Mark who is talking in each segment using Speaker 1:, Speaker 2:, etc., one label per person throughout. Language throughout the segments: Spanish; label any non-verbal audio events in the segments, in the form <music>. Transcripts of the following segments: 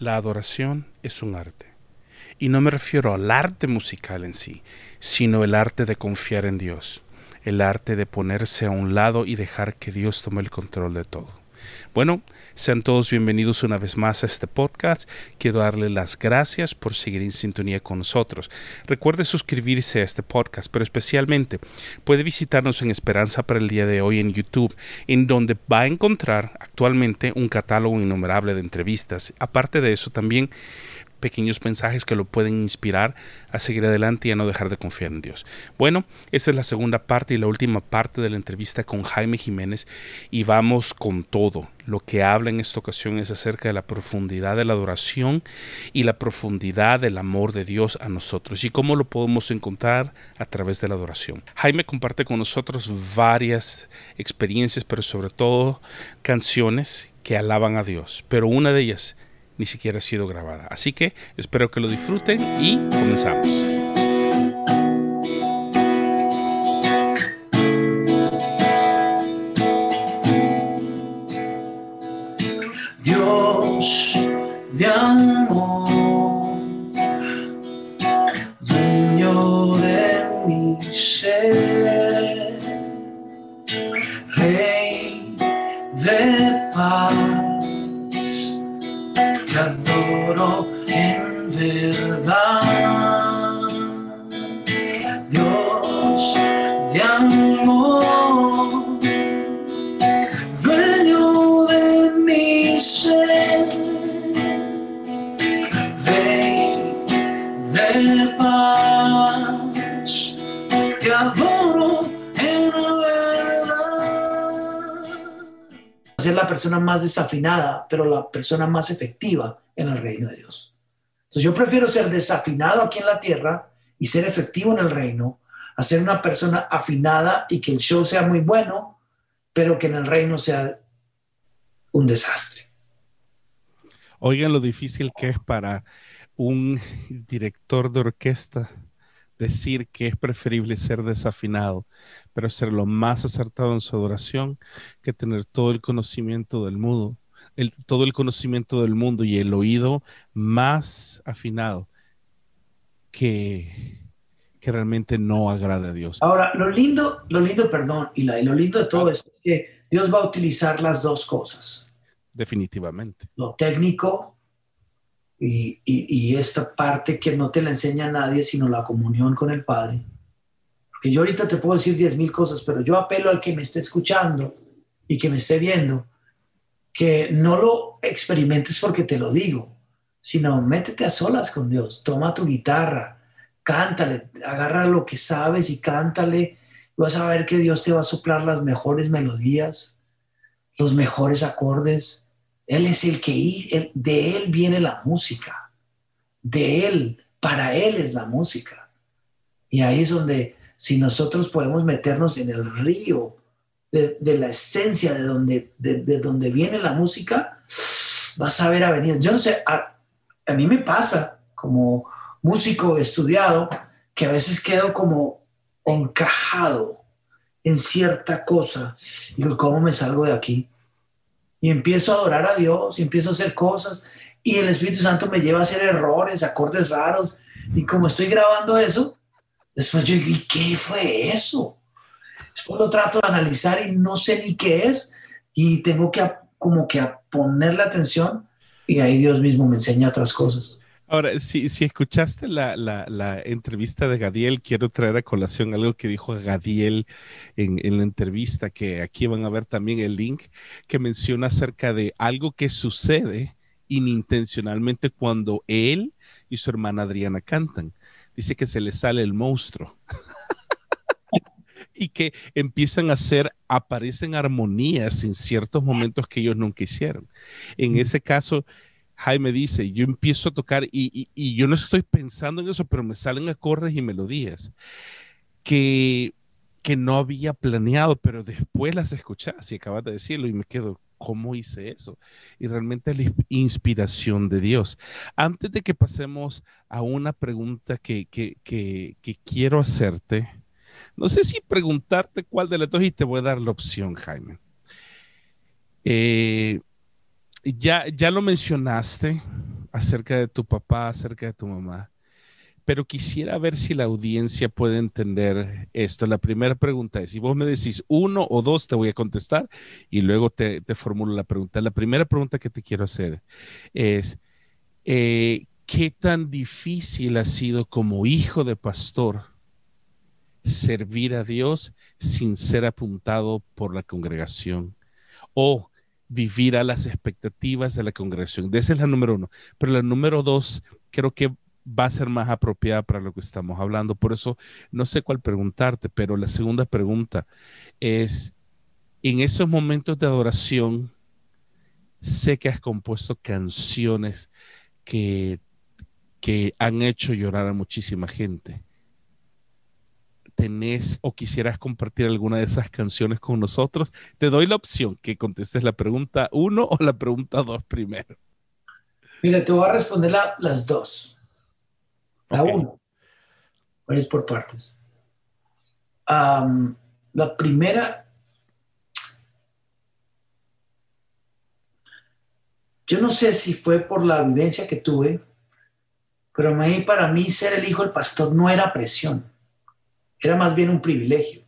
Speaker 1: La adoración es un arte. Y no me refiero al arte musical en sí, sino el arte de confiar en Dios, el arte de ponerse a un lado y dejar que Dios tome el control de todo. Bueno, sean todos bienvenidos una vez más a este podcast. Quiero darle las gracias por seguir en sintonía con nosotros. Recuerde suscribirse a este podcast, pero especialmente puede visitarnos en Esperanza para el día de hoy en YouTube, en donde va a encontrar actualmente un catálogo innumerable de entrevistas. Aparte de eso, también pequeños mensajes que lo pueden inspirar a seguir adelante y a no dejar de confiar en Dios. Bueno, esta es la segunda parte y la última parte de la entrevista con Jaime Jiménez y vamos con todo. Lo que habla en esta ocasión es acerca de la profundidad de la adoración y la profundidad del amor de Dios a nosotros y cómo lo podemos encontrar a través de la adoración. Jaime comparte con nosotros varias experiencias, pero sobre todo canciones que alaban a Dios, pero una de ellas ni siquiera ha sido grabada. Así que espero que lo disfruten y comenzamos.
Speaker 2: Dios de amor, dueño de mi ser, Rey de paz, adoro en verdad. Persona más desafinada, pero la persona más efectiva en el reino de Dios. Entonces yo prefiero ser desafinado aquí en la tierra y ser efectivo en el reino, a ser una persona afinada y que el show sea muy bueno, pero que en el reino sea un desastre.
Speaker 1: Oigan lo difícil que es para un director de orquesta decir que es preferible ser desafinado, pero ser lo más acertado en su adoración que tener todo el conocimiento del mundo, el, todo el conocimiento del mundo y el oído más afinado que, que realmente no agrada a Dios.
Speaker 2: Ahora, lo lindo, lo lindo, perdón, y lo lindo de todo esto es que Dios va a utilizar las dos cosas,
Speaker 1: Definitivamente.
Speaker 2: lo técnico y, esta parte que no te la enseña nadie, sino la comunión con el Padre. Porque yo ahorita te puedo decir diez mil cosas, pero yo apelo al que me esté escuchando y que me esté viendo, que no lo experimentes porque te lo digo, sino métete a solas con Dios, toma tu guitarra, cántale, agarra lo que sabes y cántale, vas a ver que Dios te va a soplar las mejores melodías, los mejores acordes. Él es el que, de Él viene la música, de Él, para Él es la música. Y ahí es donde, si nosotros podemos meternos en el río de, la esencia de donde, de, de donde viene la música, vas a ver avenidas. Yo no sé, a, a mí me pasa como músico estudiado que a veces quedo como encajado en cierta cosa. Digo, ¿cómo me salgo de aquí? Y empiezo a adorar a Dios y empiezo a hacer cosas y el Espíritu Santo me lleva a hacer errores, acordes raros. Y como estoy grabando eso, después yo digo, ¿y qué fue eso? Después lo trato de analizar y no sé ni qué es y tengo que como que a ponerle atención y ahí Dios mismo me enseña otras cosas.
Speaker 1: Ahora, si, si escuchaste la, la- la entrevista de Gadiel, quiero traer a colación algo que dijo Gadiel en, en la entrevista, que aquí van a ver también el link, que menciona acerca de algo que sucede inintencionalmente cuando él y su hermana Adriana cantan. Dice que se le sale el monstruo. <laughs> y que empiezan a hacer, aparecen armonías en ciertos momentos que ellos nunca hicieron. En ese caso, Jaime dice, yo empiezo a tocar y, y- y yo no estoy pensando en eso, pero me salen acordes y melodías que, que no había planeado, pero después las escuchas y acabas de decirlo y me quedo, ¿cómo hice eso? Y realmente es la ins- inspiración de Dios. Antes de que pasemos a una pregunta que, que, que, que quiero hacerte, no sé si preguntarte cuál de las dos y te voy a dar la opción, Jaime. Eh, ya, ya lo mencionaste acerca de tu papá, acerca de tu mamá, pero quisiera ver si la audiencia puede entender esto. La primera pregunta es, si vos me decís uno o dos, te voy a contestar y luego te, formulo la pregunta. La primera pregunta que te quiero hacer es, eh, ¿qué tan difícil ha sido como hijo de pastor servir a Dios sin ser apuntado por la congregación? O vivir a las expectativas de la congregación. Esa es la número uno. Pero la número dos, creo que va a ser más apropiada para lo que estamos hablando. Por eso no sé cuál preguntarte, pero la segunda pregunta es, en esos momentos de adoración, sé que has compuesto canciones que, que han hecho llorar a muchísima gente. ¿Tenés o quisieras compartir alguna de esas canciones con nosotros? Te doy la opción que contestes la pregunta uno o la pregunta dos primero.
Speaker 2: Mira, te voy a responder las dos. La uno. Voy por partes. la primera, yo no sé si fue por la vivencia que tuve, pero para mí ser el hijo del pastor no era presión, era más bien un privilegio.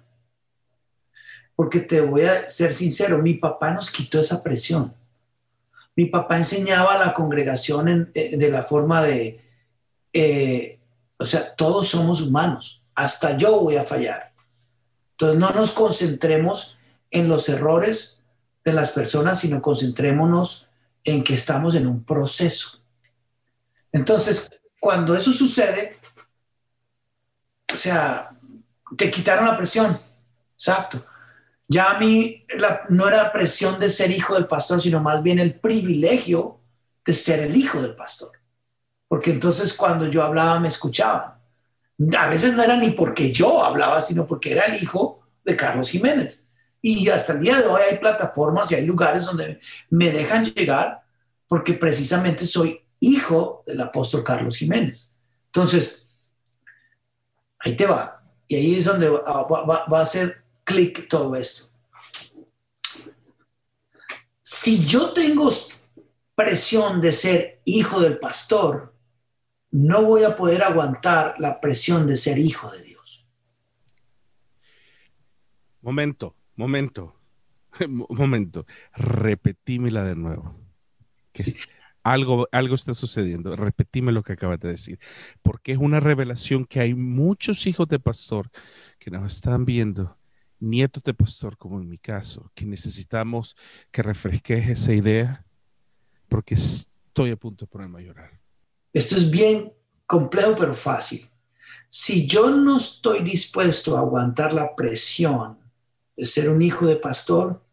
Speaker 2: Porque te voy a ser sincero, mi papá nos quitó esa presión. Mi papá enseñaba a la congregación eh, de la forma de, eh, o sea, todos somos humanos, hasta yo voy a fallar. Entonces no nos concentremos en los errores de las personas, sino concentrémonos en que estamos en un proceso. Entonces, cuando eso sucede, o sea, te quitaron la presión. Exacto. Ya a mí no era presión de ser hijo del pastor, sino más bien el privilegio de ser el hijo del pastor porque entonces cuando yo hablaba me escuchaban. A veces no era ni porque yo hablaba, sino porque era el hijo de Carlos Jiménez. Y hasta el día de hoy hay plataformas y hay lugares donde me dejan llegar porque precisamente soy hijo del apóstol Carlos Jiménez. Entonces, ahí te va. Y ahí es donde va, va a hacer clic todo esto. Si yo tengo presión de ser hijo del pastor, no voy a poder aguantar la presión de ser hijo de Dios.
Speaker 1: Momento, momento, <laughs> momento. Repetímela de nuevo. Que algo, algo está sucediendo. Repetime lo que acabas de decir. Porque es una revelación que hay muchos hijos de pastor que nos están viendo, nietos de pastor, como en mi caso, que necesitamos que refresques esa idea porque estoy a punto de ponerme a llorar.
Speaker 2: Esto es bien complejo pero fácil. Si yo no estoy dispuesto a aguantar la presión de ser un hijo de pastor,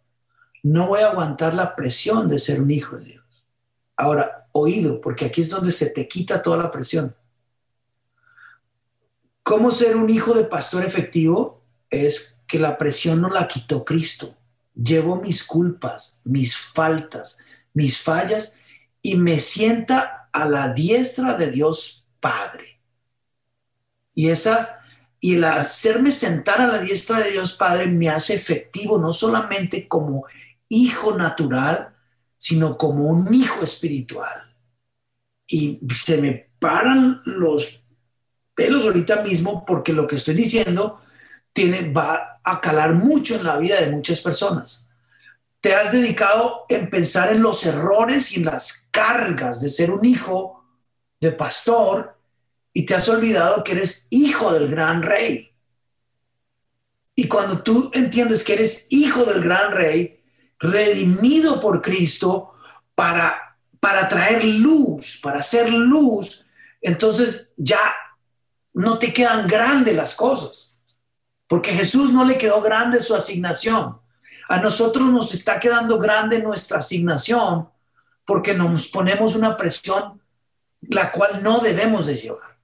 Speaker 2: no voy a aguantar la presión de ser un hijo de Dios. Ahora, oído, porque aquí es donde se te quita toda la presión. ¿Cómo ser un hijo de pastor efectivo? Es que la presión no la quitó Cristo. Llevo mis culpas, mis faltas, mis fallas y me sienta a la diestra de Dios Padre. Y esa y el hacerme sentar a la diestra de Dios Padre me hace efectivo no solamente como hijo natural, sino como un hijo espiritual. Y se me paran los pelos ahorita mismo porque lo que estoy diciendo tiene, va a calar mucho en la vida de muchas personas te has dedicado en pensar en los errores y en las cargas de ser un hijo de pastor y te has olvidado que eres hijo del gran rey. Y cuando tú entiendes que eres hijo del gran rey, redimido por Cristo para, para traer luz, para hacer luz, entonces ya no te quedan grandes las cosas. Porque Jesús no le quedó grande su asignación. A nosotros nos está quedando grande nuestra asignación porque nos ponemos una presión la cual no debemos de llevar.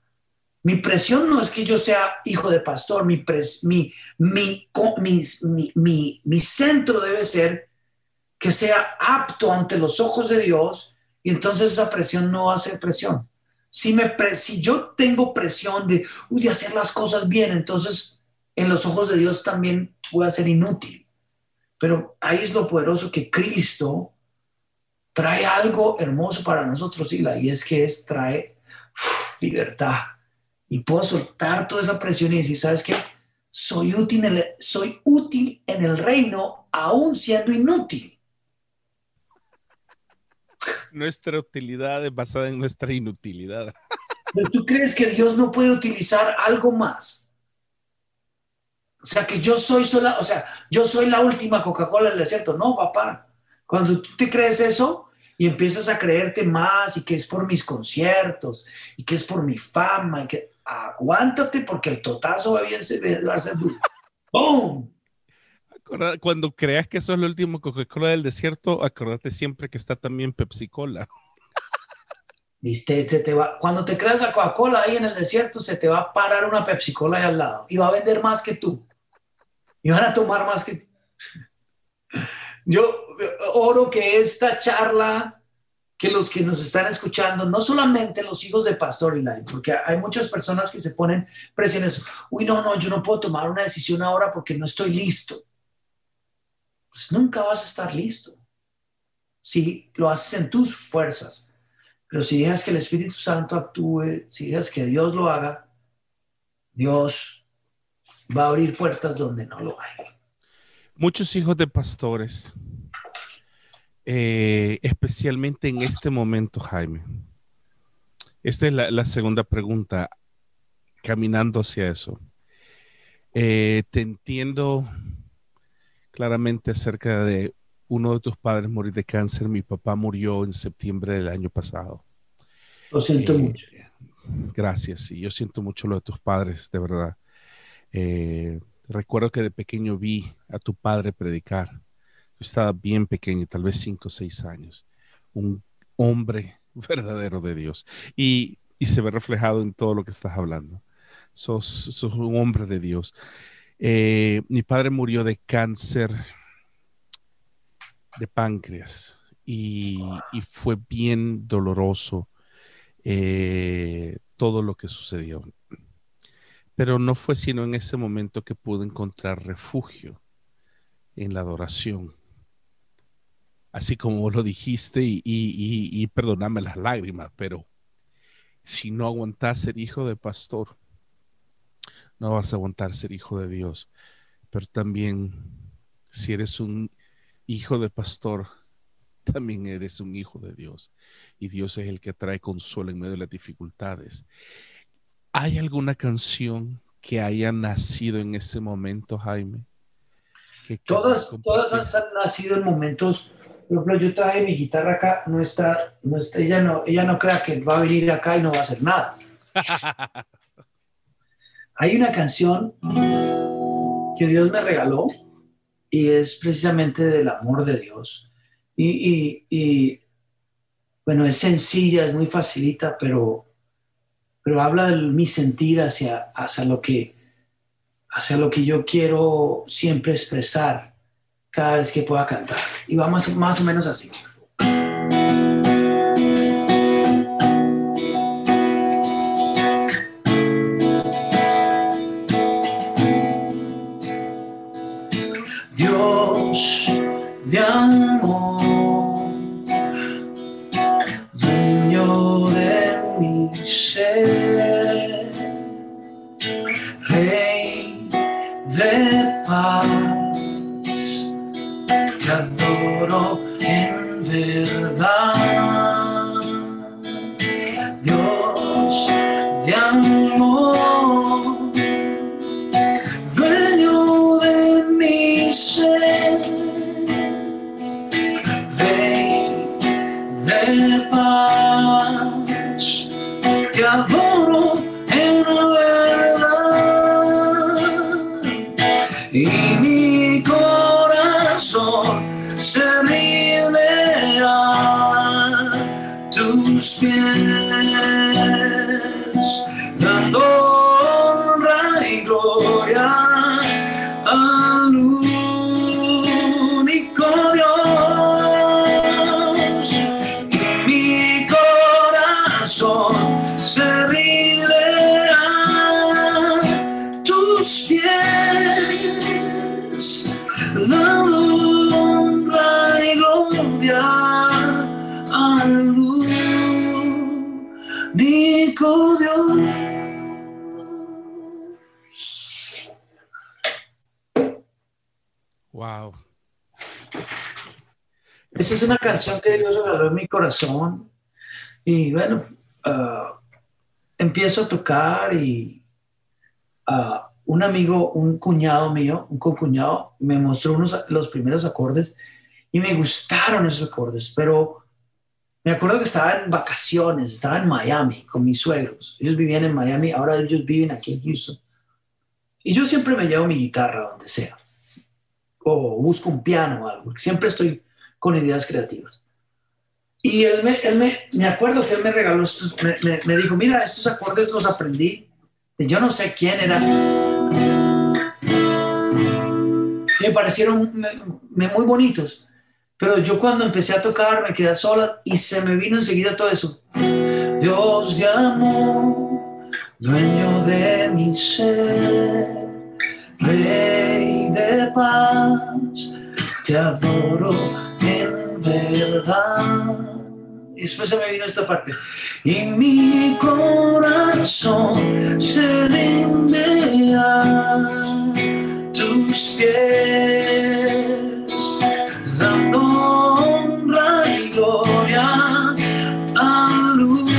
Speaker 2: Mi presión no es que yo sea hijo de pastor, mi, mi, mi, mi, centro debe ser que sea apto ante los ojos de Dios y entonces esa presión no va a ser presión. Si, me si yo tengo presión de, de hacer las cosas bien, entonces en los ojos de Dios también voy a ser inútil. Pero ahí es lo poderoso que Cristo trae algo hermoso para nosotros, Sila, y es que es, trae libertad. Y puedo soltar toda esa presión y decir, ¿sabes qué? Soy útil, en el, soy útil en el reino aún siendo inútil.
Speaker 1: Nuestra utilidad es basada en nuestra inutilidad. <laughs>
Speaker 2: Pero tú crees que Dios no puede utilizar algo más. O sea, que yo soy sola, o sea, yo soy la última Coca-Cola del desierto. No, papá. Cuando tú te crees eso y empiezas a creerte más y que es por mis conciertos y que es por mi fama y que aguántate porque el totazo va bien va a ser duro. <laughs>
Speaker 1: Cuando creas que eso es la última Coca-Cola del desierto, acordate siempre que está también Pepsi-Cola.
Speaker 2: ¿Viste? te va, cuando te creas la Coca-Cola ahí en el desierto, se te va a parar una Pepsi-Cola ahí al lado y va a vender más que tú. Y van a tomar más que tú. Yo oro que esta charla, que los que nos están escuchando, no solamente los hijos de Pastor Eli, porque hay muchas personas que se ponen presiones. Uy, no, no, yo no puedo tomar una decisión ahora porque no estoy listo. Pues nunca vas a estar listo. Si lo haces en tus fuerzas pero si dejas que el Espíritu Santo actúe, si dejas que Dios lo haga, Dios va a abrir puertas donde no lo hay.
Speaker 1: Muchos hijos de pastores, eh, especialmente en este momento, Jaime. Esta es la, segunda pregunta, caminando hacia eso. Eh, te entiendo claramente acerca de uno de tus padres morir de cáncer. Mi papá murió en septiembre del año pasado.
Speaker 2: Lo siento eh, mucho.
Speaker 1: Gracias, y yo siento mucho lo de tus padres, de verdad. Eh, recuerdo que de pequeño vi a tu padre predicar. Yo estaba bien pequeño, tal vez cinco o seis años. Un hombre <laughs> verdadero de Dios. Y, se ve reflejado en todo lo que estás hablando. Sos, un hombre de Dios. Eh, mi padre murió de cáncer de páncreas y, fue bien doloroso eh, todo lo que sucedió. Pero no fue sino en ese momento que pude encontrar refugio en la adoración. Así como lo dijiste, y, y, perdoname las lágrimas, pero si no aguantas ser hijo de pastor, no vas a aguantar ser hijo de Dios. Pero también, si eres un hijo de pastor, <laughs> también eres un hijo de Dios. Y Dios es el que trae consuelo en medio de las dificultades. ¿Hay alguna canción que haya nacido en ese momento, Jaime?
Speaker 2: todas, todas han nacido en momentos. Por ejemplo, yo traje mi guitarra acá, no está, no está, ella no, ella no crea que va a venir acá y no va a hacer nada. <laughs> Hay una canción que Dios me regaló y es precisamente del amor de Dios. Y, bueno, es sencilla, es muy facilita, pero, pero habla de mi sentir hacia, hacia, lo que, hacia lo que yo quiero siempre expresar cada vez que pueda cantar. Y vamos más o menos así. down paz
Speaker 1: que
Speaker 2: a voz es una canción que Dios regaló en mi corazón. Y bueno, ah, empiezo a tocar y ah, un amigo, un cuñado mío, un co-cuñado, me mostró unos, los primeros acordes y me gustaron esos acordes, pero me acuerdo que estaba en vacaciones, estaba en Miami con mis suegros. Ellos vivían en Miami, ahora ellos viven aquí en Houston. Y yo siempre me llevo mi guitarra donde sea. O busco un piano o algo, siempre estoy con ideas creativas. Y él me, él me, me acuerdo que él me regaló me, me, dijo, mira, estos acordes los aprendí yo no sé quién era. Me parecieron muy bonitos. Pero yo cuando empecé a tocar me quedé sola y se me vino enseguida todo eso. Dios de amor, dueño de mi ser, rey de paz, te adoro verdad. Y después se me vino esta parte. Y mi corazón se rinde a tus pies honra y gloria a luz.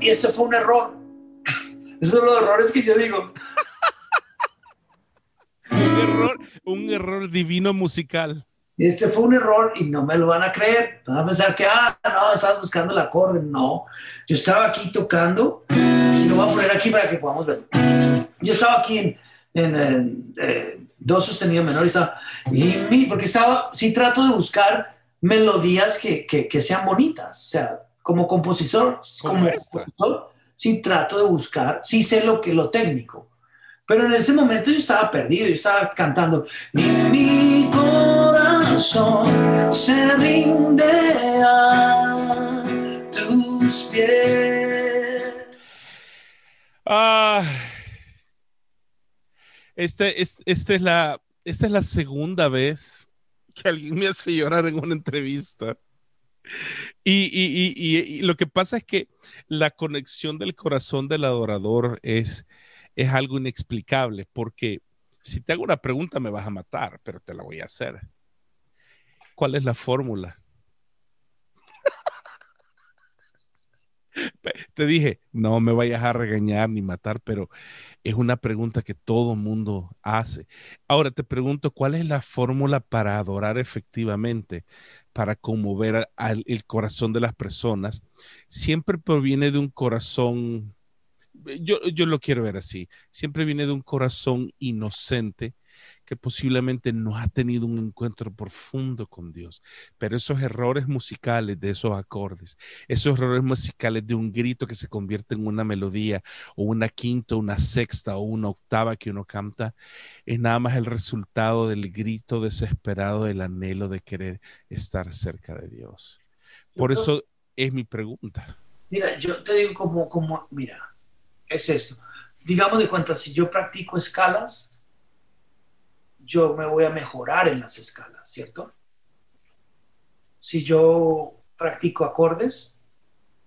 Speaker 2: Y ese fue un error. <laughs> Esos son los errores que yo digo. <laughs>
Speaker 1: un error, un error divino musical.
Speaker 2: Este fue un error y no me lo van a creer. Van a pensar que, ah, no, estabas buscando el acorde. No, yo estaba aquí tocando y lo voy a poner aquí para que podamos ver. Yo estaba aquí en, en, eh, dos sostenidos menores y mi, porque estaba, sí trato de buscar melodías que, que, sean bonitas, o sea, como compositor, como compositor, sí trato de buscar, sí sé lo que lo técnico, pero en ese momento yo estaba perdido, yo estaba cantando y mi se rinde a tus pies.
Speaker 1: Ah este, este, este, es la, esta es la segunda vez que alguien me hace llorar en una entrevista. Y, y, lo que pasa es que la conexión del corazón del adorador es, es algo inexplicable, porque si te hago una pregunta me vas a matar, pero te la voy a hacer. ¿Cuál es la fórmula? te dije, no me vayas a regañar ni matar, pero es una pregunta que todo mundo hace. Ahora te pregunto, ¿cuál es la fórmula para adorar efectivamente, para conmover el corazón de las personas? Siempre proviene de un corazón, yo, yo lo quiero ver así, siempre viene de un corazón inocente que posiblemente no ha tenido un encuentro profundo con Dios. Pero esos errores musicales de esos acordes, esos errores musicales de un grito que se convierte en una melodía o una quinta, una sexta o una octava que uno canta, es nada más el resultado del grito desesperado del anhelo de querer estar cerca de Dios. Por eso es mi pregunta.
Speaker 2: Mira, yo te digo como, como, mira, es esto. Digamos de cuenta, si yo practico escalas, yo me voy a mejorar en las escalas, ¿cierto? Si yo practico acordes,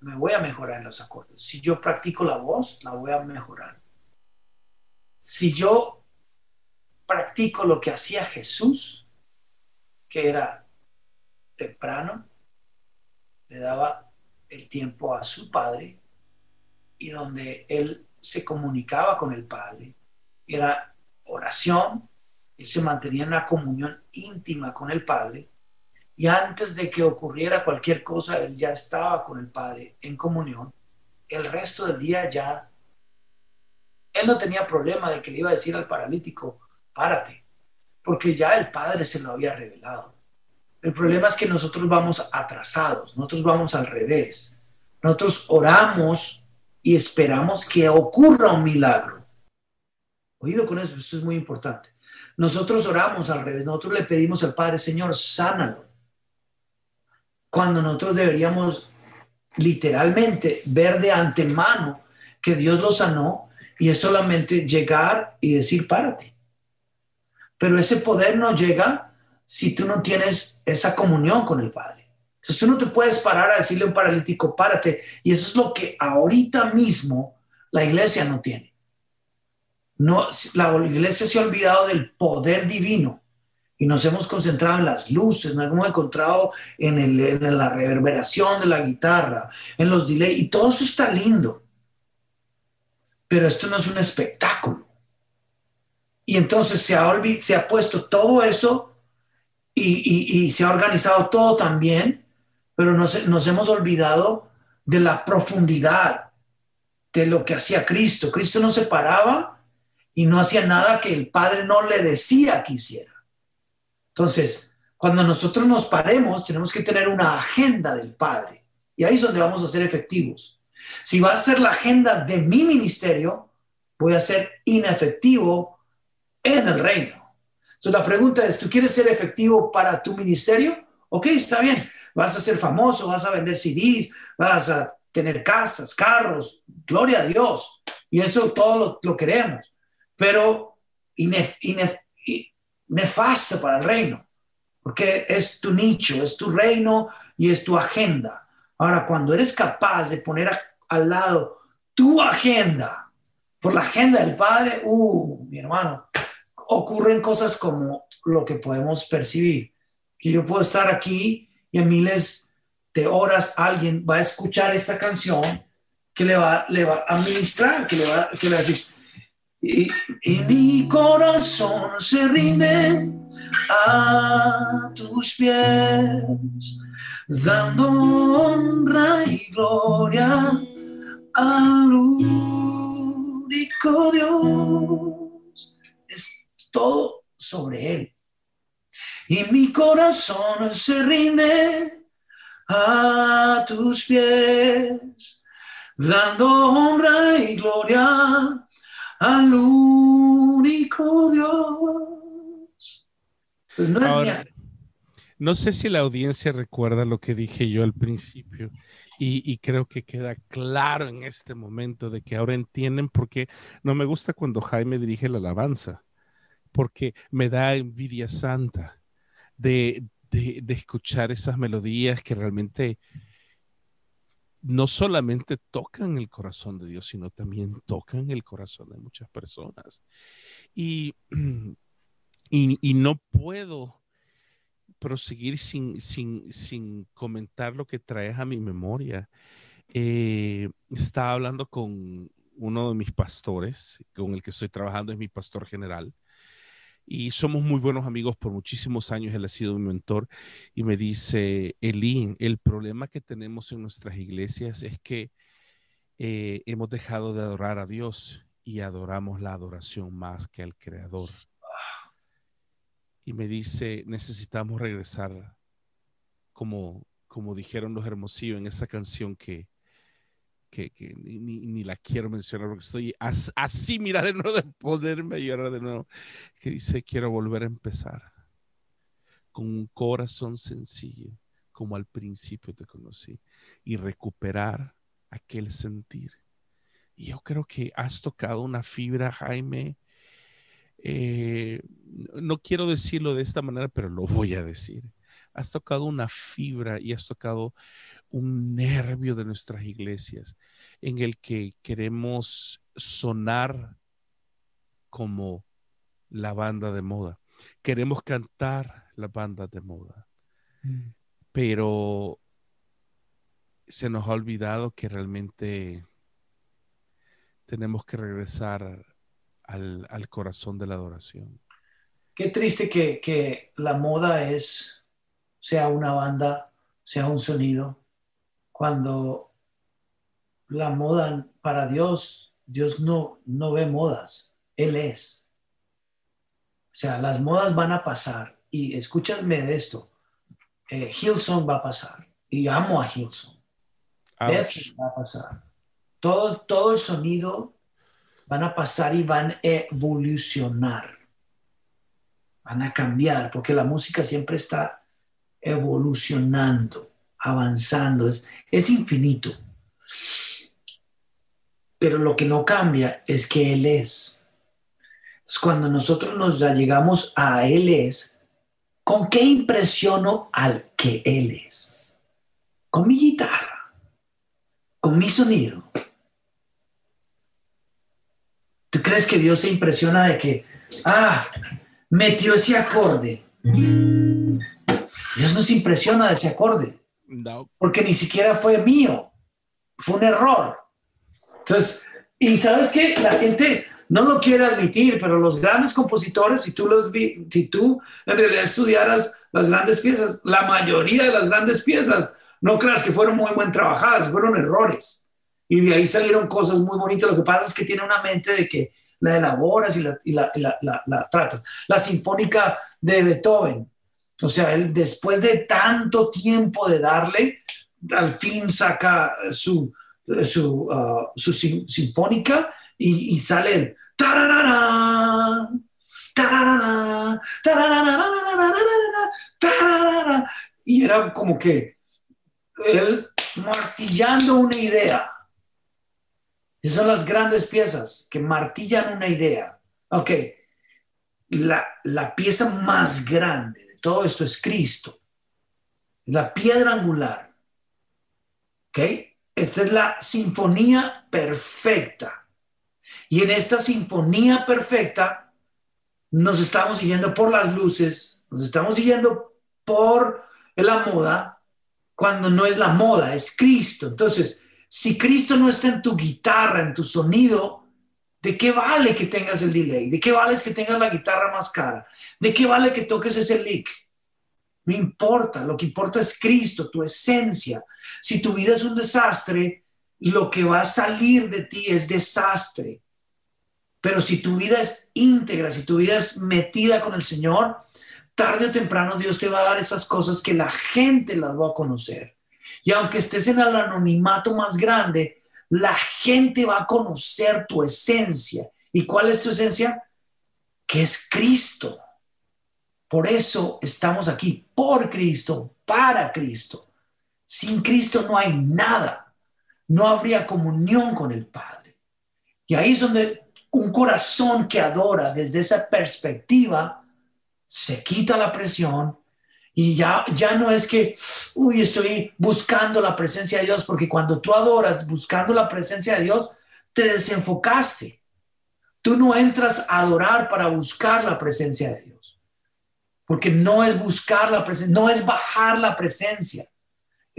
Speaker 2: me voy a mejorar en los acordes. Si yo practico la voz, la voy a mejorar. Si yo practico lo que hacía Jesús, que era temprano, le daba el tiempo a su Padre y donde él se comunicaba con el Padre, era oración, él se mantenía en una comunión íntima con el Padre y antes de que ocurriera cualquier cosa, él ya estaba con el Padre en comunión. El resto del día ya, él no tenía problema de que le iba a decir al paralítico, párate, porque ya el Padre se lo había revelado. El problema es que nosotros vamos atrasados, nosotros vamos al revés. Nosotros oramos y esperamos que ocurra un milagro. Oído con eso, esto es muy importante. Nosotros oramos al revés, nosotros le pedimos al Padre, Señor, sánalo. Cuando nosotros deberíamos literalmente ver de antemano que Dios lo sanó y es solamente llegar y decir, párate. Pero ese poder no llega si tú no tienes esa comunión con el Padre. Entonces tú no te puedes parar a decirle a un paralítico, párate. Y eso es lo que ahorita mismo la iglesia no tiene. No, la iglesia se ha olvidado del poder divino y nos hemos concentrado en las luces, nos hemos encontrado en, en la reverberación de la guitarra, en los delays, y todo eso está lindo. Pero esto no es un espectáculo. Y entonces se ha, se ha puesto todo eso y, se ha organizado todo también, pero nos, nos hemos olvidado de la profundidad de lo que hacía Cristo. Cristo no se paraba y no hacía nada que el Padre no le decía que hiciera. Entonces, cuando nosotros nos paremos, tenemos que tener una agenda del Padre. Y ahí es donde vamos a ser efectivos. Si va a ser la agenda de mi ministerio, voy a ser inefectivo en el reino. Entonces la pregunta es, ¿tú quieres ser efectivo para tu ministerio? Ok, está bien. Vas a ser famoso, vas a vender CDs, vas a tener casas, carros, gloria a Dios. Y eso todo lo, queremos. Pero nefasto para el reino, porque es tu nicho, es tu reino y es tu agenda. Ahora, cuando eres capaz de poner al lado tu agenda por la agenda del Padre, uh, mi hermano, ocurren cosas como lo que podemos percibir. Que yo puedo estar aquí y en miles de horas alguien va a escuchar esta canción que le va, le va a ministrar, que le va, que le va a decir, y, mi corazón se rinde a tus pies, dando honra y gloria al único Dios todo sobre Él. Y mi corazón se rinde a tus pies, dando honra y gloria al único Dios.
Speaker 1: Pues no, no sé si la audiencia recuerda lo que dije yo al principio. Y, y, creo que queda claro en este momento de que ahora entienden por qué no me gusta cuando Jaime dirige la alabanza porque me da envidia santa de, escuchar esas melodías que realmente no solamente tocan el corazón de Dios, sino también tocan el corazón de muchas personas. Y, <clears throat> y, no puedo proseguir sin, sin, comentar lo que traes a mi memoria. Eh, estaba hablando con uno de mis pastores, con el que estoy trabajando, es mi pastor general, y somos muy buenos amigos por muchísimos años. Él ha sido mi mentor y me dice, Elín, el problema que tenemos en nuestras iglesias es que eh, hemos dejado de adorar a Dios y adoramos la adoración más que al Creador. Y me dice, necesitamos regresar, como, como dijeron los hermosillos en esa canción que, que, ni, la quiero mencionar porque estoy así, mira, de nuevo, de ponerme a llorar de nuevo, que dice, quiero volver a empezar con un corazón sencillo, como al principio te conocí, y recuperar aquel sentir. Y yo creo que has tocado una fibra, Jaime. Eh, no quiero decirlo de esta manera, pero lo voy a decir. Has tocado una fibra y has tocado un nervio de nuestras iglesias en el que queremos sonar como la banda de moda. Queremos cantar la banda de moda. Mm. Pero se nos ha olvidado que realmente tenemos que regresar al, corazón de la adoración.
Speaker 2: Qué triste que, que la moda es, sea una banda, sea un sonido, cuando la moda para Dios, Dios no, no ve modas, Él es. O sea, las modas van a pasar y escúchame de esto, eh, Hilson va a pasar y amo a Hilson. va a pasar. Todo, todo el sonido van a pasar y van a evolucionar. Van a cambiar porque la música siempre está evolucionando avanzando, es, es infinito. Pero lo que no cambia es que Él es. cuando nosotros nos llegamos a Él es, ¿con qué impresiono al que Él es? con mi guitarra, con mi sonido. ¿Tú crees que Dios se impresiona de que, ah, metió ese acorde? Dios no se impresiona de ese acorde.
Speaker 1: No.
Speaker 2: Porque ni siquiera fue mío. Fue un error. Entonces, y sabes que la gente no lo quiere admitir, pero los grandes compositores, si tú los vi, si tú en realidad estudiaras las grandes piezas, la mayoría de las grandes piezas, no creas que fueron muy buen trabajadas, fueron errores. Y de ahí salieron cosas muy bonitas. Lo que pasa es que tiene una mente de que la elaboras y la, la, la, la tratas. La sinfónica de Beethoven, o sea, él después de tanto tiempo de darle, al fin saca su, su, uh, su sinfónica y, sale el tararara, tararara, tararara, y era como que él martillando una idea. Esas son las grandes piezas que martillan una idea. Ok, la, la pieza más grande de todo esto es Cristo, la piedra angular. ¿Ok? Esta es la sinfonía perfecta. Y en esta sinfonía perfecta nos estamos siguiendo por las luces, nos estamos siguiendo por la moda, cuando no es la moda, es Cristo. Entonces, si Cristo no está en tu guitarra, en tu sonido, ¿De qué vale que tengas el delay? ¿De qué vale que tengas la guitarra más cara? ¿De qué vale que toques ese lick? No importa, lo que importa es Cristo, tu esencia. Si tu vida es un desastre, lo que va a salir de ti es desastre. Pero si tu vida es íntegra, si tu vida es metida con el Señor, tarde o temprano Dios te va a dar esas cosas que la gente las va a conocer. Y aunque estés en el anonimato más grande, la gente va a conocer tu esencia. ¿Y cuál es tu esencia? Que es Cristo. Por eso estamos aquí, por Cristo, para Cristo. Sin Cristo no hay nada. No habría comunión con el Padre. Y ahí es donde un corazón que adora desde esa perspectiva se quita la presión y ya, ya no es que, uy, estoy buscando la presencia de Dios, porque cuando tú adoras buscando la presencia de Dios, te desenfocaste. Tú no entras a adorar para buscar la presencia de Dios, porque no es buscar la presencia, no es bajar la presencia.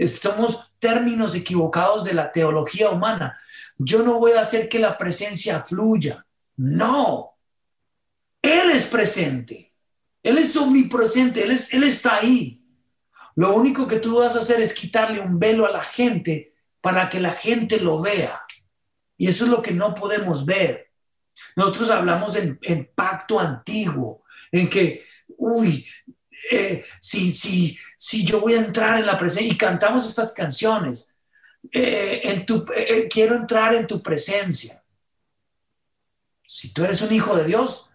Speaker 2: Somos términos equivocados de la teología humana. Yo no voy a hacer que la presencia fluya. No. Él es presente. Él es omnipresente, él, es, él está ahí. Lo único que tú vas a hacer es quitarle un velo a la gente para que la gente lo vea. Y eso es lo que no podemos ver. Nosotros hablamos en, pacto antiguo, en que, uy, eh, si, si, si yo voy a entrar en la presencia y cantamos estas canciones, eh, en tu, eh, quiero entrar en tu presencia. Si tú eres un hijo de Dios,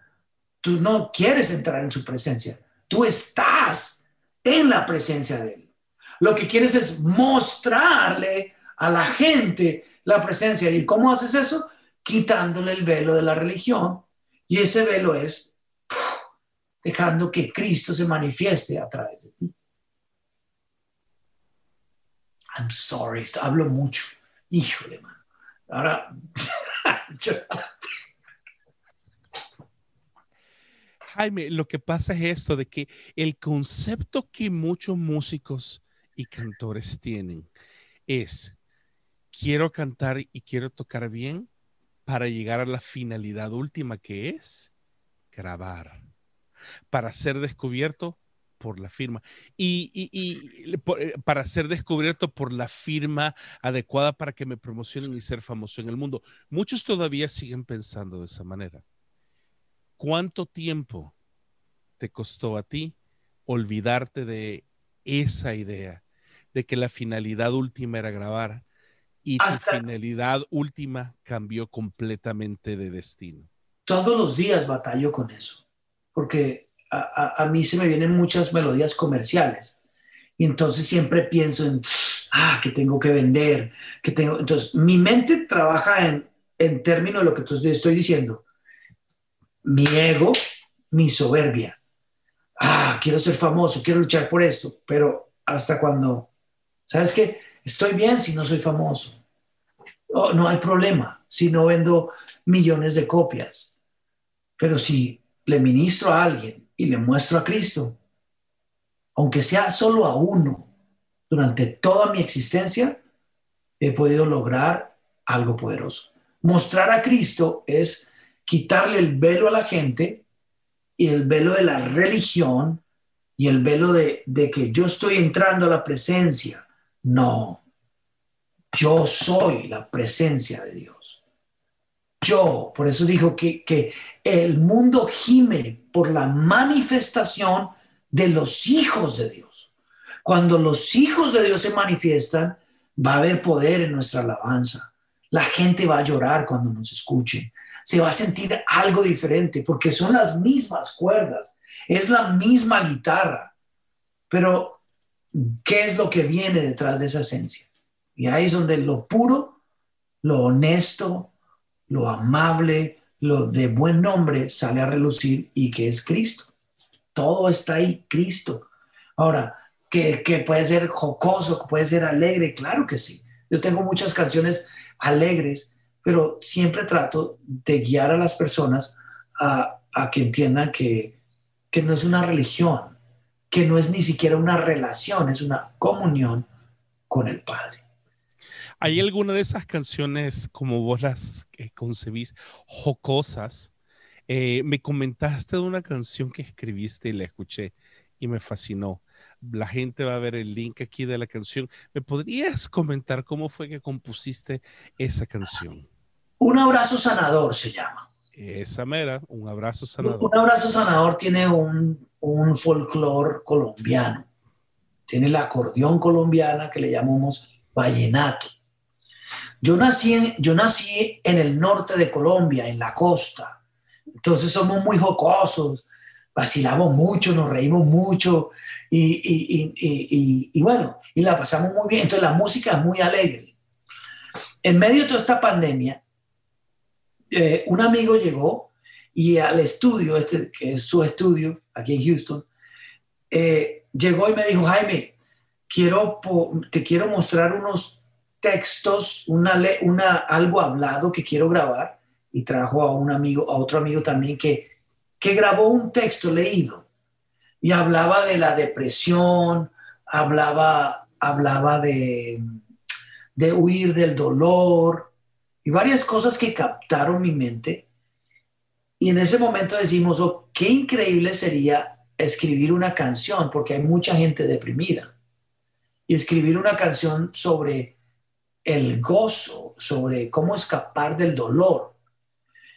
Speaker 2: Tú no quieres entrar en su presencia. Tú estás en la presencia de Él. Lo que quieres es mostrarle a la gente la presencia de Él. ¿Cómo haces eso? Quitándole el velo de la religión. Y ese velo es dejando que Cristo se manifieste a través de ti. I'm sorry, hablo mucho. Híjole, man. Ahora, <laughs>
Speaker 1: Jaime, lo que pasa es esto de que el concepto que muchos músicos y cantores tienen es, quiero cantar y quiero tocar bien para llegar a la finalidad última que es grabar, para ser descubierto por la firma y, eh, para ser descubierto por la firma adecuada para que me promocionen y ser famoso en el mundo. Muchos todavía siguen pensando de esa manera. ¿Cuánto tiempo te costó a ti olvidarte de esa idea, de que la finalidad última era grabar y tu finalidad última cambió completamente de destino?
Speaker 2: Todos los días batallo con eso, porque a, mí se me vienen muchas melodías comerciales y entonces siempre pienso en, ah, que tengo que vender, que tengo, entonces mi mente trabaja en, en términos de lo que estoy diciendo mi ego, mi soberbia. Ah, quiero ser famoso, quiero luchar por esto, pero hasta cuando, ¿sabes qué? Estoy bien si no soy famoso. Oh, no hay problema si no vendo millones de copias. Pero si le ministro a alguien y le muestro a Cristo, aunque sea solo a uno, durante toda mi existencia, he podido lograr algo poderoso. Mostrar a Cristo es quitarle el velo a la gente y el velo de la religión y el velo de, que yo estoy entrando a la presencia. No, yo soy la presencia de Dios. Yo, por eso dijo que, que el mundo gime por la manifestación de los hijos de Dios. Cuando los hijos de Dios se manifiestan, va a haber poder en nuestra alabanza. La gente va a llorar cuando nos escuche. Se va a sentir algo diferente porque son las mismas cuerdas, es la misma guitarra. Pero, ¿qué es lo que viene detrás de esa esencia? Y ahí es donde lo puro, lo honesto, lo amable, lo de buen nombre sale a relucir y que es Cristo. Todo está ahí, Cristo. Ahora, que, que puede ser jocoso, que puede ser alegre, claro que sí. Yo tengo muchas canciones alegres, pero siempre trato de guiar a las personas a, que entiendan que, que no es una religión, que no es ni siquiera una relación, es una comunión con el Padre.
Speaker 1: ¿Hay alguna de esas canciones, como vos las eh, concebís, jocosas? Eh, me comentaste de una canción que escribiste y la escuché y me fascinó. La gente va a ver el link aquí de la canción. ¿Me podrías comentar cómo fue que compusiste esa canción?
Speaker 2: Un abrazo sanador se llama.
Speaker 1: Esa mera, un abrazo sanador.
Speaker 2: Un abrazo sanador tiene un, un folclore colombiano. Tiene el acordeón colombiana que le llamamos vallenato. Yo nací, en, yo nací en el norte de Colombia, en la costa. Entonces somos muy jocosos, vacilamos mucho, nos reímos mucho y, y, y, y, bueno, y la pasamos muy bien. Entonces la música es muy alegre. En medio de toda esta pandemia, eh, un amigo llegó y al estudio, este, que es su estudio aquí en Houston, eh, llegó y me dijo, Jaime, quiero, te quiero mostrar unos textos, una, algo hablado que quiero grabar y trajo a un amigo, a otro amigo también que, que grabó un texto leído. Y hablaba de la depresión, hablaba, hablaba de, de huir del dolor y varias cosas que captaron mi mente. Y en ese momento decimos, oh, qué increíble sería escribir una canción, porque hay mucha gente deprimida. Y escribir una canción sobre el gozo, sobre cómo escapar del dolor.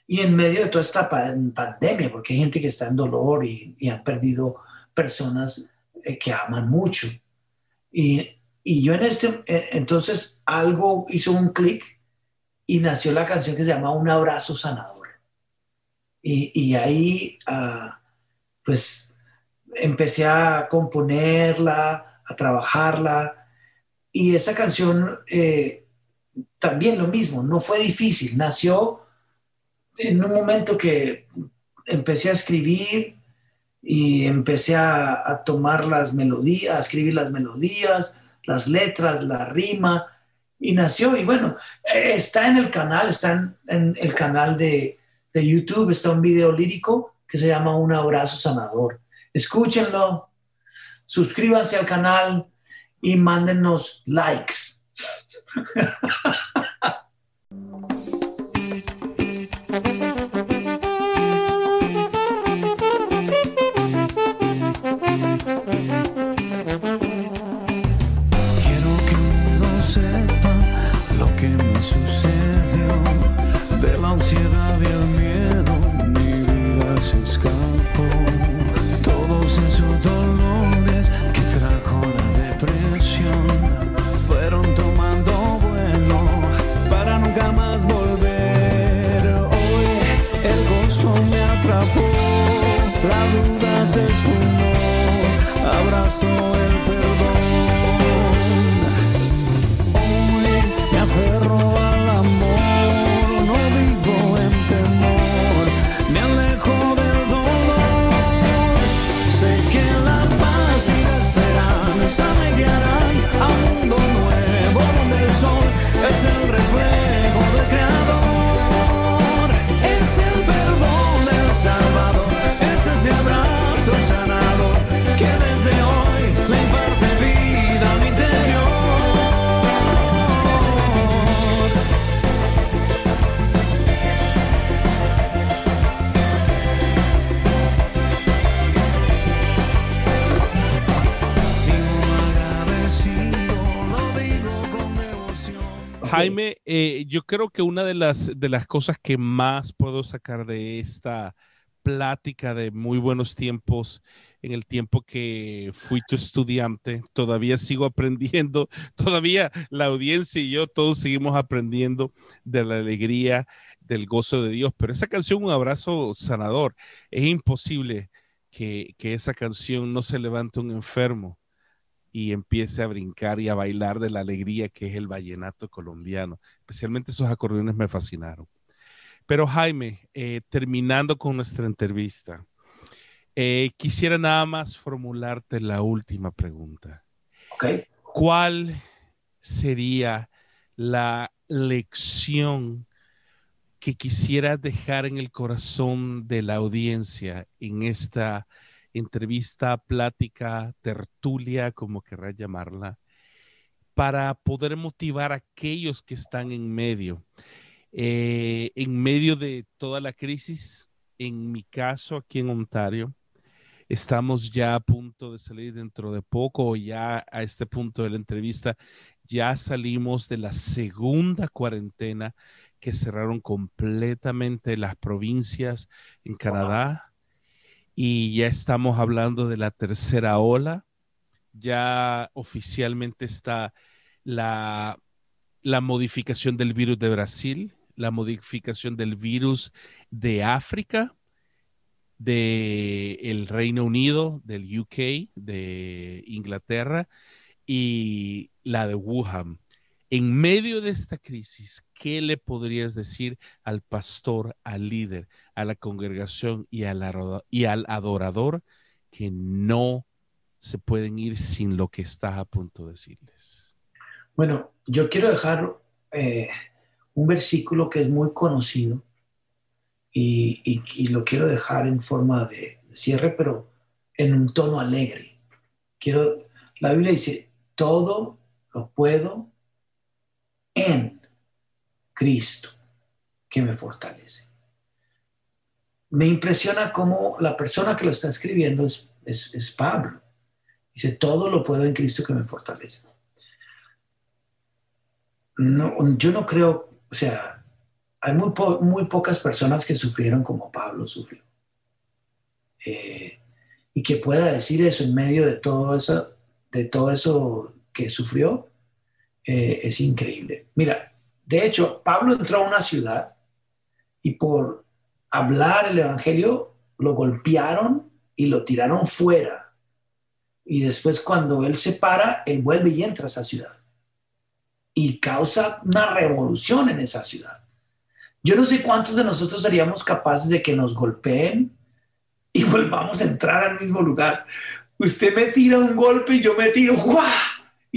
Speaker 2: Y en medio de toda esta pandemia, porque hay gente que está en dolor y, han perdido personas eh, que aman mucho. Y, yo en este, eh, entonces algo hizo un clic y nació la canción que se llama Un abrazo sanador. Y, ahí, ah, pues, empecé a componerla, a trabajarla y esa canción eh, también lo mismo, no fue difícil, nació en un momento que empecé a escribir y empecé a, tomar las melodías, a escribir las melodías, las letras, la rima, y nació. Y bueno, está en el canal, está en, el canal de, de, YouTube, está un video lírico que se llama Un abrazo sanador. Escúchenlo, suscríbanse al canal, y mándenos likes. <laughs>
Speaker 1: Jaime, eh, yo creo que una de las, de las cosas que más puedo sacar de esta plática de muy buenos tiempos en el tiempo que fui tu estudiante. Todavía sigo aprendiendo, <laughs> todavía la audiencia y yo todos seguimos aprendiendo de la alegría, del gozo de Dios. Pero esa canción, un abrazo sanador, es imposible que, que esa canción no se levante un enfermo y empiece a brincar y a bailar de la alegría que es el vallenato colombiano. Especialmente esos acordeones me fascinaron. Pero Jaime, eh, terminando con nuestra entrevista, eh, quisiera nada más formularte la última pregunta. ¿Cuál sería la lección que quisiera dejar en el corazón de la audiencia en esta entrevista, plática, tertulia, como querrás llamarla, para poder motivar a aquellos que están en medio? Eh, en medio de toda la crisis, en mi caso aquí en Ontario, estamos ya a punto de salir dentro de poco, o ya a este punto de la entrevista, ya salimos de la segunda cuarentena que cerraron completamente las provincias en Canadá y ya estamos hablando de la tercera ola. Ya oficialmente está la, la modificación del virus de Brasil la modificación del virus de África, del el Reino Unido, del UK, de Inglaterra y la de Wuhan. En medio de esta crisis, ¿qué le podrías decir al pastor, al líder, a la congregación y al, y al adorador que no se pueden ir sin lo que estás a punto de decirles?
Speaker 2: Bueno, yo quiero dejar eh, un versículo que es muy conocido y, lo quiero dejar en forma de, cierre, pero en un tono alegre. Quiero, la Biblia dice, todo lo puedo en Cristo que me fortalece. Me impresiona cómo la persona que lo está escribiendo es, Pablo. Dice, todo lo puedo en Cristo que me fortalece. No, yo no creo o sea, hay muy, muy pocas personas que sufrieron como Pablo sufrió. Eh, y que pueda decir eso en medio de todo eso, de todo eso que sufrió, eh, es increíble. Mira, de hecho, Pablo entró a una ciudad y por hablar el Evangelio lo golpearon y lo tiraron fuera. Y después cuando él se para, él vuelve y entra a esa ciudad y causa una revolución en esa ciudad. Yo no sé cuántos de nosotros seríamos capaces de que nos golpeen y <laughs> volvamos a entrar al mismo lugar. Usted me tira un golpe y yo me tiro, ¡guau!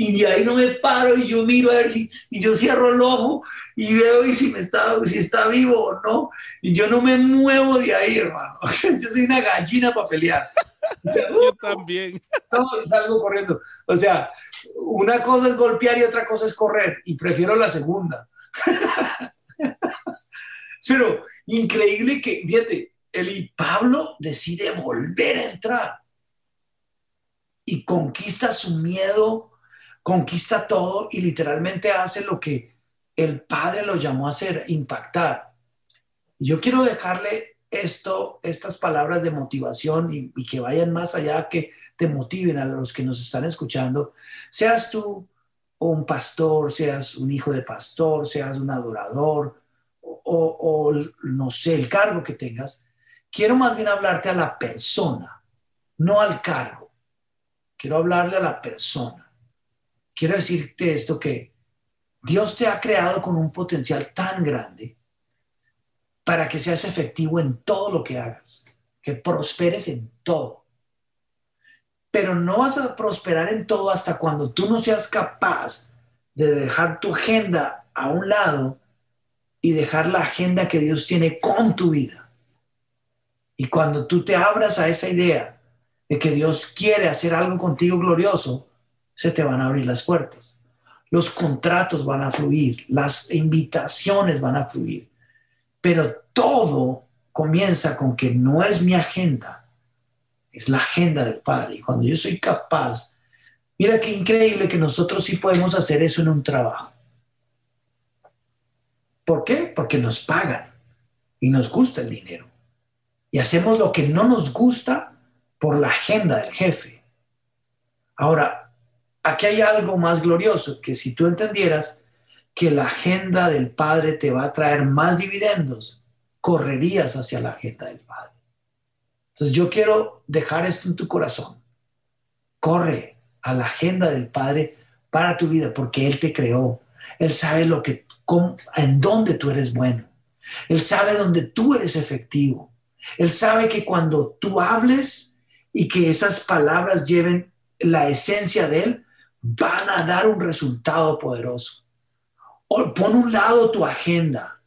Speaker 2: Y de ahí no me paro y yo miro a ver si, y yo cierro el ojo y veo y si, me está, si está vivo o no. Y yo no me muevo de ahí, hermano. <laughs> yo soy una gallina para pelear. <laughs>
Speaker 1: yo también.
Speaker 2: No, salgo corriendo. O sea, una cosa es golpear y otra cosa es correr, y prefiero la segunda. <laughs> Pero increíble que, fíjate, el y Pablo decide volver a entrar y conquista su miedo, conquista todo y literalmente hace lo que el Padre lo llamó a hacer, impactar. Yo quiero dejarle esto, estas palabras de motivación y, y que vayan más allá que te motiven a los que nos están escuchando, seas tú un pastor, seas un hijo de pastor, seas un adorador o, no sé, el cargo que tengas, quiero más bien hablarte a la persona, no al cargo. Quiero hablarle a la persona. Quiero decirte esto que Dios te ha creado con un potencial tan grande para que seas efectivo en todo lo que hagas, que prosperes en todo pero no vas a prosperar en todo hasta cuando tú no seas capaz de dejar tu agenda a un lado y dejar la agenda que Dios tiene con tu vida. Y cuando tú te abras a esa idea de que Dios quiere hacer algo contigo glorioso, se te van a abrir las puertas. Los contratos van a fluir, las invitaciones van a fluir. Pero todo comienza con que no es mi agenda, es la agenda del Padre. Y cuando yo soy capaz, mira qué increíble que nosotros sí podemos hacer eso en un trabajo. ¿Por qué? Porque nos pagan y nos gusta el dinero. Y hacemos lo que no nos gusta por la agenda del jefe. Ahora, aquí hay algo más glorioso, que si tú entendieras que la agenda del Padre te va a traer más dividendos, correrías hacia la agenda del Padre. Entonces yo quiero dejar esto en tu corazón. Corre a la agenda del Padre para tu vida, porque Él te creó. Él sabe lo que, en dónde tú eres bueno. Él sabe dónde tú eres efectivo. Él sabe que cuando tú hables y que esas palabras lleven la esencia de Él, van a dar un resultado poderoso. Pon un lado tu agenda,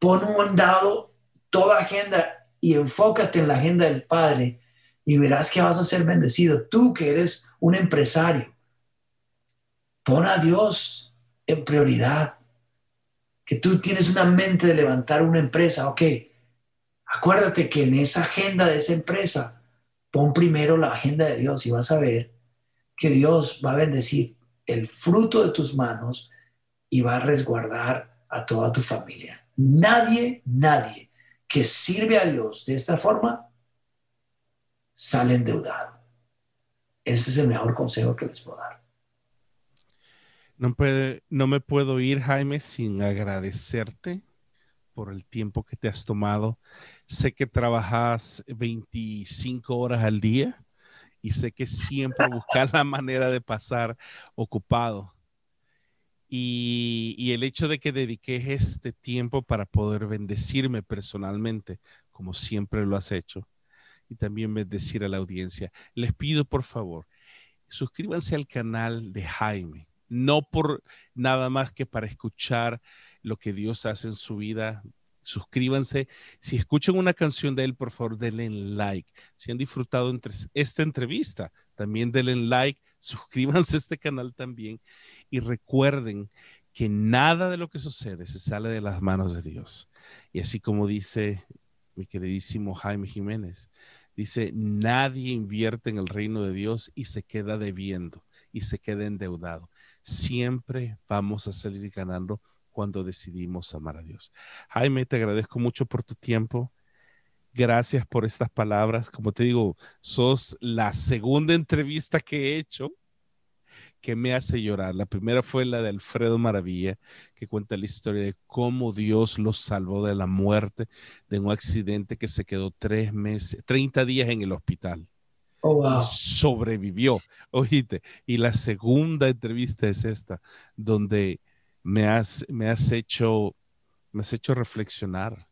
Speaker 2: pon un lado toda agenda y enfócate en la agenda del Padre y verás que vas a ser bendecido. Tú que eres un empresario, pon a Dios en prioridad. Que tú tienes una mente de levantar una empresa, ok. Acuérdate que en esa agenda de esa empresa, pon primero la agenda de Dios y vas a ver que Dios va a bendecir el fruto de tus manos y va a resguardar a toda tu familia. Nadie, nadie que sirve a Dios de esta forma sale endeudado. Ese es el mejor consejo que les puedo dar.
Speaker 1: No, puede, no me puedo ir, Jaime, sin agradecerte por el tiempo que te has tomado. Sé que trabajas 25 horas al día y sé que siempre buscar la manera de pasar ocupado. Y, el hecho de que dediques este tiempo para poder bendecirme personalmente, como siempre lo has hecho, y también bendecir a la audiencia. Les pido por favor, suscríbanse al canal de Jaime, no por nada más que para escuchar lo que Dios hace en su vida, suscríbanse. Si escuchan una canción de él, por favor, denle like. Si han disfrutado esta entrevista, también denle like. <laughs> Suscríbanse a este canal también. Y recuerden que nada de lo que sucede se sale de las manos de Dios. Y así como dice mi queridísimo Jaime Jiménez, dice, nadie invierte en el reino de Dios y se queda debiendo y se queda endeudado. Siempre vamos a salir ganando cuando decidimos amar a Dios. Jaime, te agradezco mucho por tu tiempo. Gracias por estas palabras. Como te digo, sos la segunda entrevista que he hecho que me hace llorar. La primera fue la de Alfredo Maravilla, que cuenta la historia de cómo Dios lo salvó de la muerte de un accidente que se quedó tres meses, 30 días en el hospital.
Speaker 2: Oh, wow.
Speaker 1: sobrevivió, oíste. Y la segunda entrevista es esta, donde me has, me has hecho, me has hecho reflexionar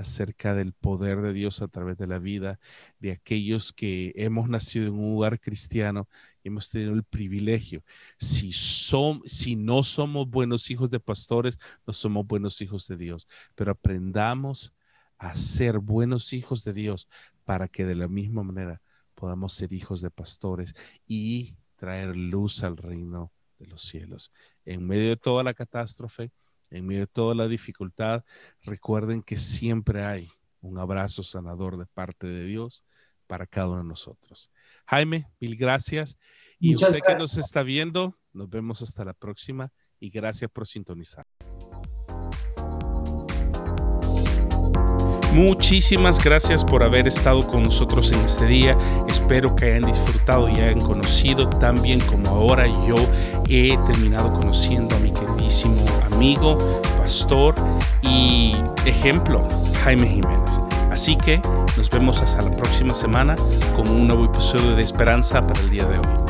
Speaker 1: acerca del poder de Dios a través de la vida de aquellos que hemos nacido en un lugar cristiano y hemos tenido el privilegio. Si, son, si no somos buenos hijos de pastores, no somos buenos hijos de Dios, pero aprendamos a ser buenos hijos de Dios para que de la misma manera podamos ser hijos de pastores y traer luz al reino de los cielos. En medio de toda la catástrofe, en medio de toda la dificultad, recuerden que siempre hay un abrazo sanador de parte de Dios para cada uno de nosotros. Jaime, mil gracias. Y usted que nos está viendo, nos vemos hasta la próxima y gracias por sintonizar. Muchísimas gracias por haber estado con nosotros en este día. Espero que hayan disfrutado y hayan conocido tan bien como ahora yo he terminado conociendo a mi queridísimo amigo, pastor y ejemplo, Jaime Jiménez. Así que nos vemos hasta la próxima semana con un nuevo episodio de Esperanza para el día de hoy.